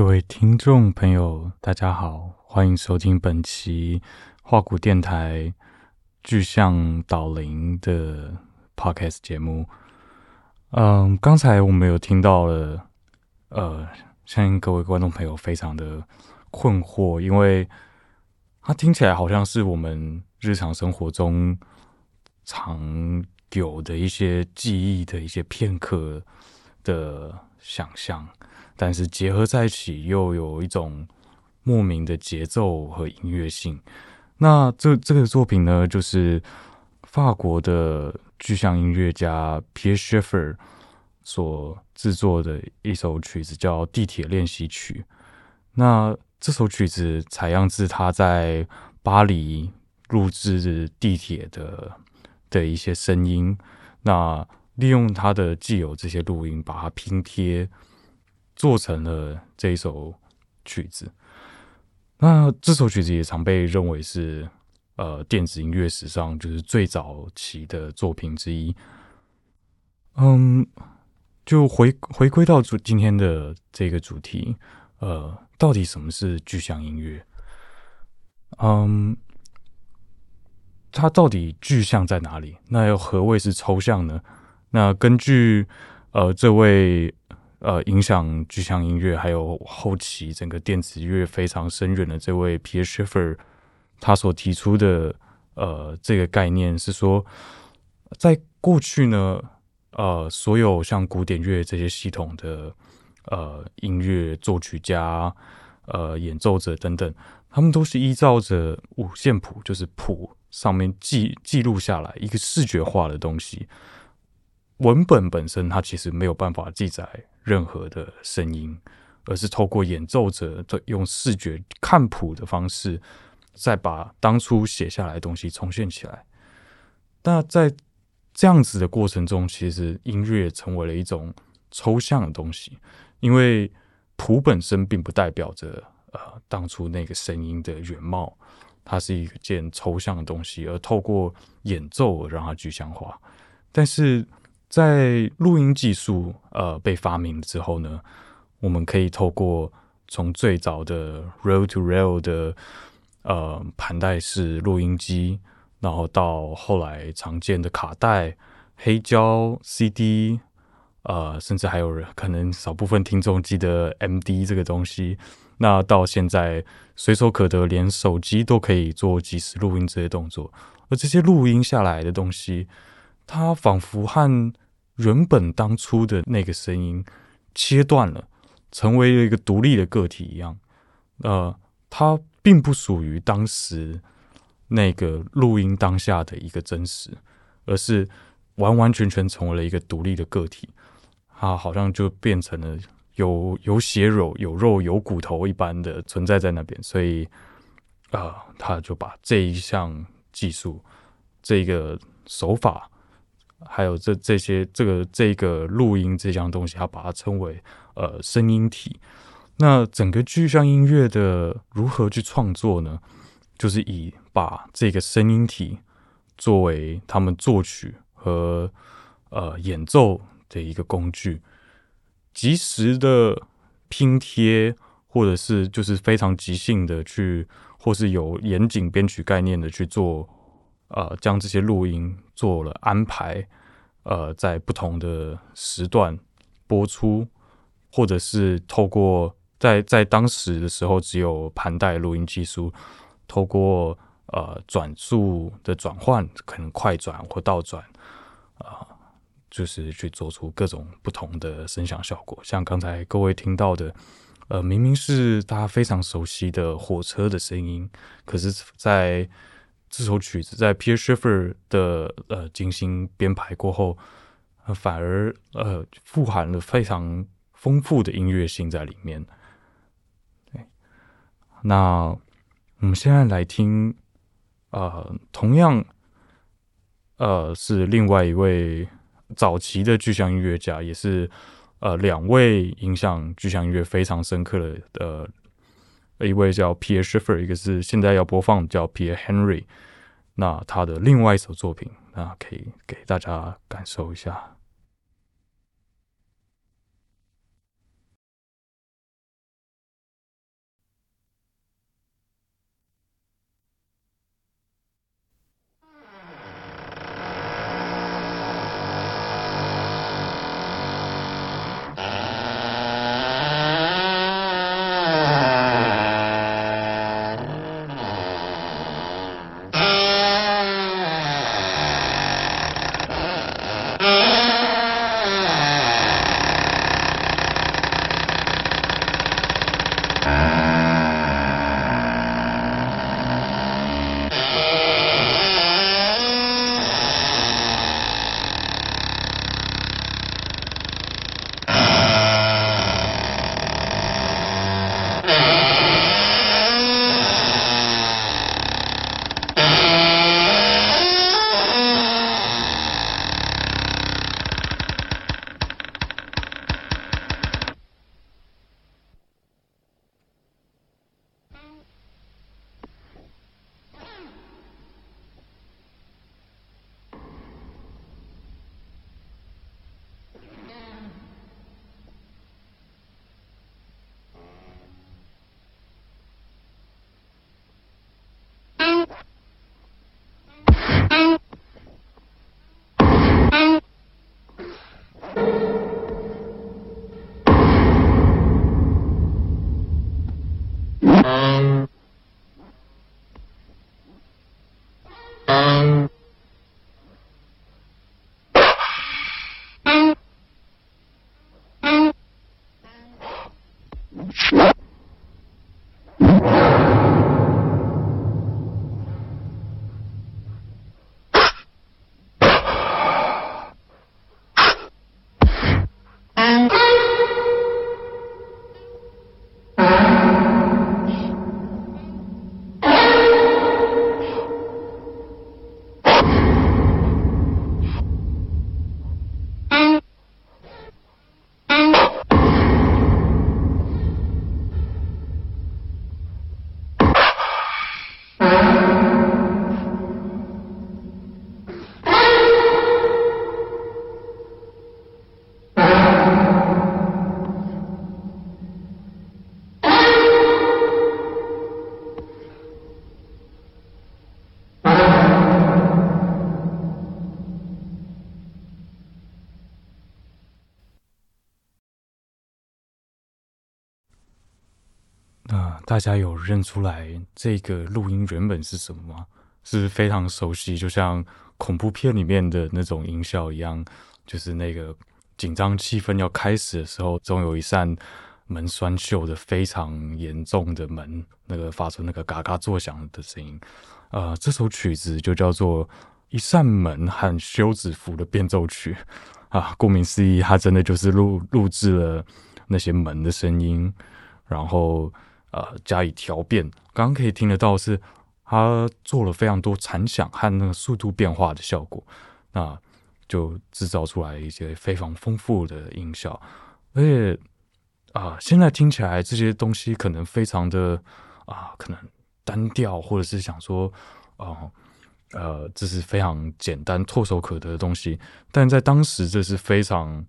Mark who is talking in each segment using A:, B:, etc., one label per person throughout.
A: 各位听众朋友，大家好，欢迎收听本期画鼓电台具象导聆的 podcast 节目。嗯，刚才我们有听到了，呃，相信各位观众朋友非常的困惑，因为它听起来好像是我们日常生活中常有的一些记忆的一些片刻的想象。但是结合在一起，又有一种莫名的节奏和音乐性。那这这个作品呢，就是法国的具象音乐家 Pierre Schaeffer 所制作的一首曲子，叫《地铁练习曲》。那这首曲子采样自他在巴黎录制地铁的的一些声音，那利用他的既有这些录音，把它拼贴。做成了这一首曲子，那这首曲子也常被认为是呃电子音乐史上就是最早期的作品之一。嗯，就回回归到主今天的这个主题，呃，到底什么是具象音乐？嗯，它到底具象在哪里？那又何谓是抽象呢？那根据呃这位。呃，影响具象音乐还有后期整个电子乐非常深远的这位 Pierre Schiffer，他所提出的呃这个概念是说，在过去呢，呃，所有像古典乐这些系统的呃音乐作曲家、呃演奏者等等，他们都是依照着五线谱，就是谱上面记记录下来一个视觉化的东西。文本本身它其实没有办法记载任何的声音，而是透过演奏者的用视觉看谱的方式，再把当初写下来的东西重现起来。那在这样子的过程中，其实音乐成为了一种抽象的东西，因为谱本身并不代表着呃当初那个声音的原貌，它是一件抽象的东西，而透过演奏让它具象化，但是。在录音技术呃被发明之后呢，我们可以透过从最早的 Reel to Reel 的呃盘带式录音机，然后到后来常见的卡带、黑胶、CD，呃，甚至还有可能少部分听众记得 MD 这个东西，那到现在随手可得，连手机都可以做即时录音这些动作，而这些录音下来的东西。它仿佛和原本当初的那个声音切断了，成为了一个独立的个体一样。呃，它并不属于当时那个录音当下的一个真实，而是完完全全成为了一个独立的个体。它好像就变成了有有血肉、有肉、有骨头一般的存在在那边。所以，啊、呃，他就把这一项技术、这个手法。还有这这些这个这个录音这项东西，它把它称为呃声音体。那整个具象音乐的如何去创作呢？就是以把这个声音体作为他们作曲和呃演奏的一个工具，即时的拼贴，或者是就是非常即兴的去，或是有严谨编曲概念的去做。呃，将这些录音做了安排，呃，在不同的时段播出，或者是透过在在当时的时候只有盘带录音技术，透过呃转速的转换，可能快转或倒转，啊、呃，就是去做出各种不同的声响效果。像刚才各位听到的，呃，明明是大家非常熟悉的火车的声音，可是，在这首曲子在 Pierre Schaeffer 的呃精心编排过后，反而呃富含了非常丰富的音乐性在里面。对，那我们现在来听，呃，同样，呃，是另外一位早期的具象音乐家，也是呃两位影响具象音乐非常深刻的呃。一位叫 Pierre Schiffer，一个是现在要播放叫 Pierre Henry，那他的另外一首作品，那可以给大家感受一下。啊大家有认出来这个录音原本是什么吗？是非常熟悉，就像恐怖片里面的那种音效一样，就是那个紧张气氛要开始的时候，总有一扇门栓锈的非常严重的门，那个发出那个嘎嘎作响的声音。呃，这首曲子就叫做《一扇门和休止符的变奏曲》啊，顾名思义，它真的就是录录制了那些门的声音，然后。呃，加以调变，刚刚可以听得到是，他做了非常多残响和那个速度变化的效果，那就制造出来一些非常丰富的音效，而且啊、现在听起来这些东西可能非常的啊、可能单调，或者是想说，啊、呃，这是非常简单、唾手可得的东西，但在当时这是非常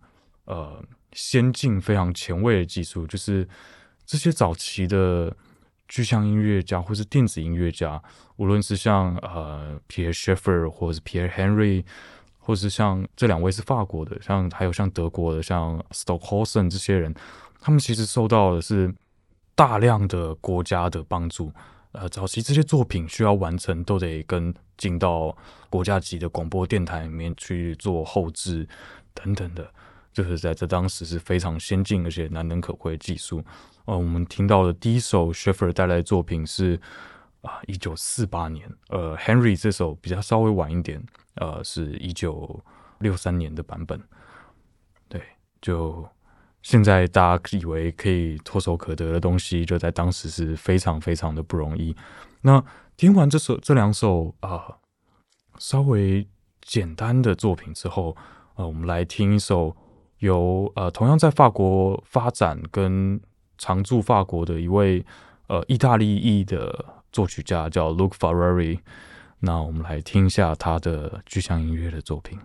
A: 呃先进、非常前卫的技术，就是。这些早期的具象音乐家或是电子音乐家，无论是像呃 Pierre s c h a f f e r 或者是 Pierre Henry，或是像这两位是法国的，像还有像德国的像 Stockhausen 这些人，他们其实受到的是大量的国家的帮助。呃，早期这些作品需要完成，都得跟进到国家级的广播电台里面去做后置等等的，就是在这当时是非常先进而且难能可贵的技术。呃，我们听到的第一首 Schaefer 带来的作品是啊，一九四八年。呃，Henry 这首比较稍微晚一点，呃，是一九六三年的版本。对，就现在大家以为可以唾手可得的东西，就在当时是非常非常的不容易。那听完这首这两首啊、稍微简单的作品之后，呃，我们来听一首由呃同样在法国发展跟常驻法国的一位呃意大利裔的作曲家叫 Luc Ferrari，那我们来听一下他的具象音乐的作品。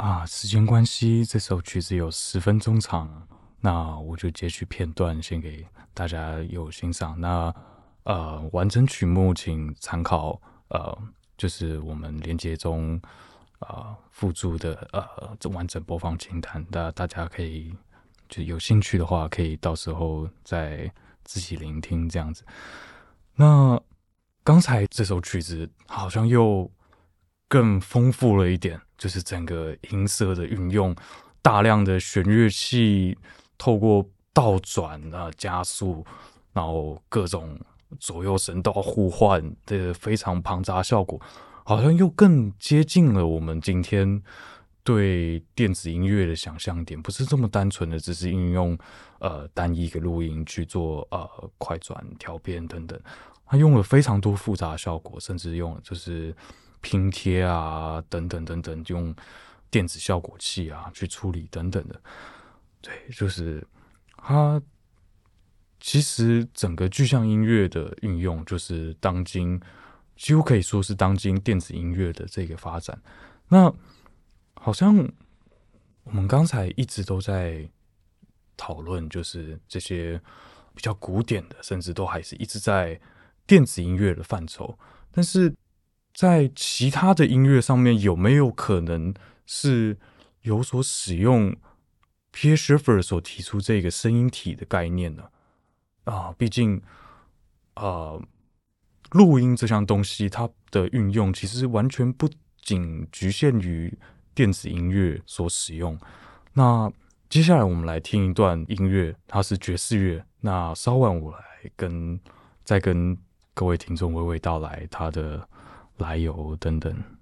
A: 啊，时间关系，这首曲子有十分钟长，那我就截取片段，先给大家有欣赏。那呃，完整曲目请参考呃，就是我们连接中呃附注的呃这完整播放清单。那大家可以就有兴趣的话，可以到时候再自己聆听这样子。那刚才这首曲子好像又更丰富了一点。就是整个音色的运用，大量的弦乐器透过倒转啊、加速，然后各种左右声道互换的非常庞杂效果，好像又更接近了我们今天对电子音乐的想象点，不是这么单纯的只是运用呃单一个录音去做呃快转调变等等，它用了非常多复杂的效果，甚至用就是。拼贴啊，等等等等，用电子效果器啊去处理等等的，对，就是它其实整个具象音乐的运用，就是当今几乎可以说是当今电子音乐的这个发展。那好像我们刚才一直都在讨论，就是这些比较古典的，甚至都还是一直在电子音乐的范畴，但是。在其他的音乐上面，有没有可能是有所使用 Pierre Schaeffer 所提出这个声音体的概念呢？啊，毕竟啊，录音这项东西，它的运用其实完全不仅局限于电子音乐所使用。那接下来我们来听一段音乐，它是爵士乐。那稍晚我来跟再跟各位听众娓娓道来它的。来由等等。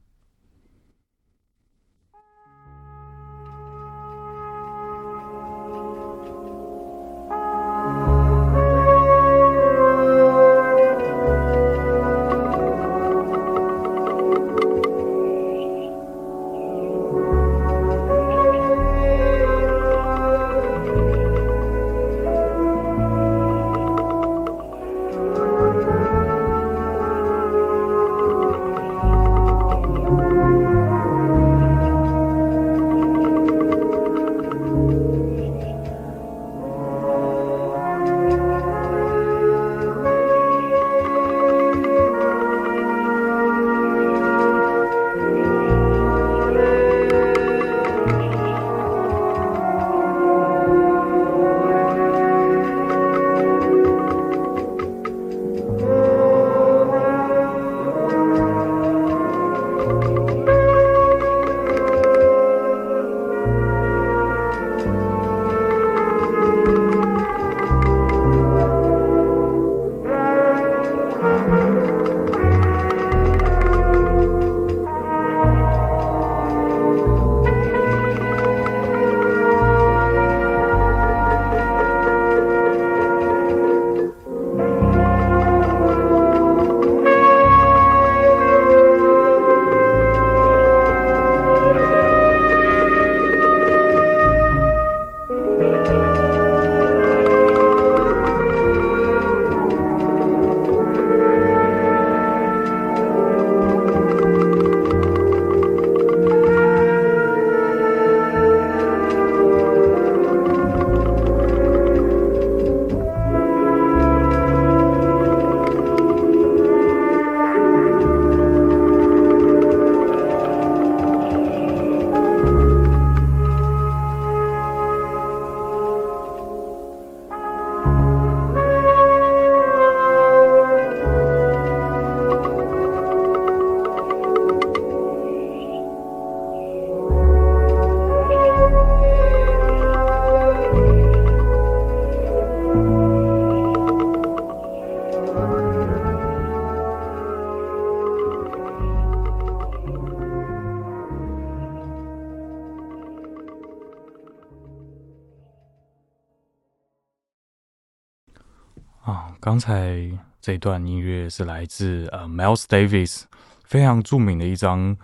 A: 啊刚才这段音乐是来自呃 Miles Davis 非常著名的一张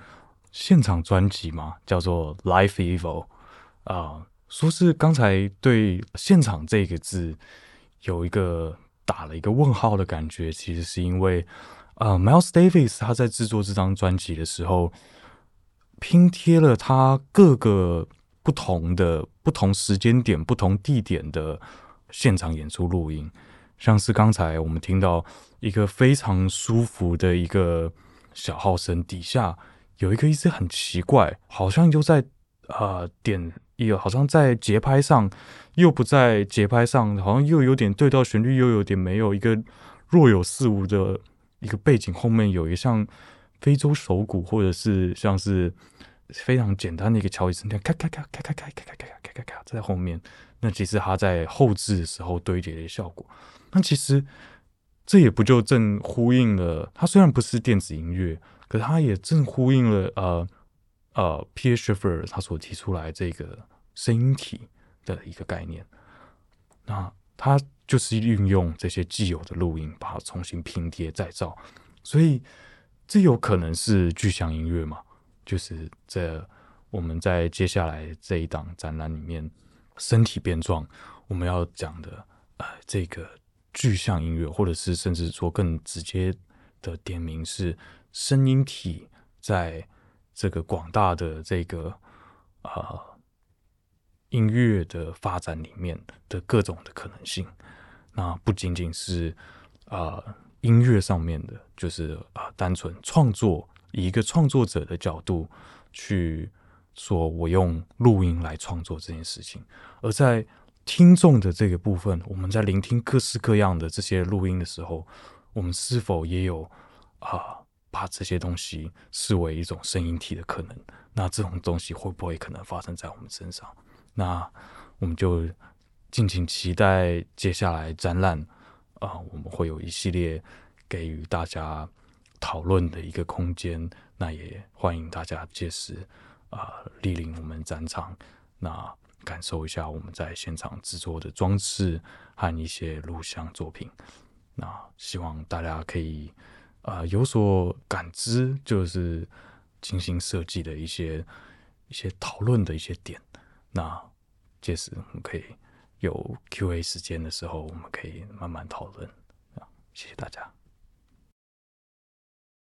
A: 现场专辑嘛，叫做《Live Evo》啊、说是刚才对“现场”这个字有一个打了一个问号的感觉，其实是因为呃 Miles Davis 他在制作这张专辑的时候，拼贴了他各个不同的、不同时间点、不同地点的现场演出录音，像是刚才我们听到一个非常舒服的一个小号声，底下有一个一直很奇怪，好像又在呃点一个，好像在节拍上又不在节拍上，好像又有点对到旋律，又有点没有一个若有似无的一个背景，后面有一个像非洲手鼓，或者是像是。非常简单的一个敲击声，咔咔咔咔咔咔咔咔咔咔咔咔在后面。那其实他在后置的时候堆叠的效果，那其实这也不就正呼应了。它虽然不是电子音乐，可是它也正呼应了呃呃，Peter Schaffer 他所提出来这个声音体的一个概念。那他就是运用这些既有的录音，把它重新拼贴再造，所以这有可能是具象音乐嘛？就是这，我们在接下来这一档展览里面，身体变壮，我们要讲的呃，这个具象音乐，或者是甚至说更直接的点名是声音体，在这个广大的这个啊、呃、音乐的发展里面的各种的可能性。那不仅仅是啊、呃、音乐上面的，就是啊、呃、单纯创作。以一个创作者的角度去说，我用录音来创作这件事情；而在听众的这个部分，我们在聆听各式各样的这些录音的时候，我们是否也有啊、把这些东西视为一种声音体的可能？那这种东西会不会可能发生在我们身上？那我们就敬请期待接下来展览啊、我们会有一系列给予大家。讨论的一个空间，那也欢迎大家届时啊莅临我们展场，那感受一下我们在现场制作的装置和一些录像作品。那希望大家可以啊、有所感知，就是精心设计的一些一些讨论的一些点。那届时我们可以有 Q&A 时间的时候，我们可以慢慢讨论。啊，谢谢大家。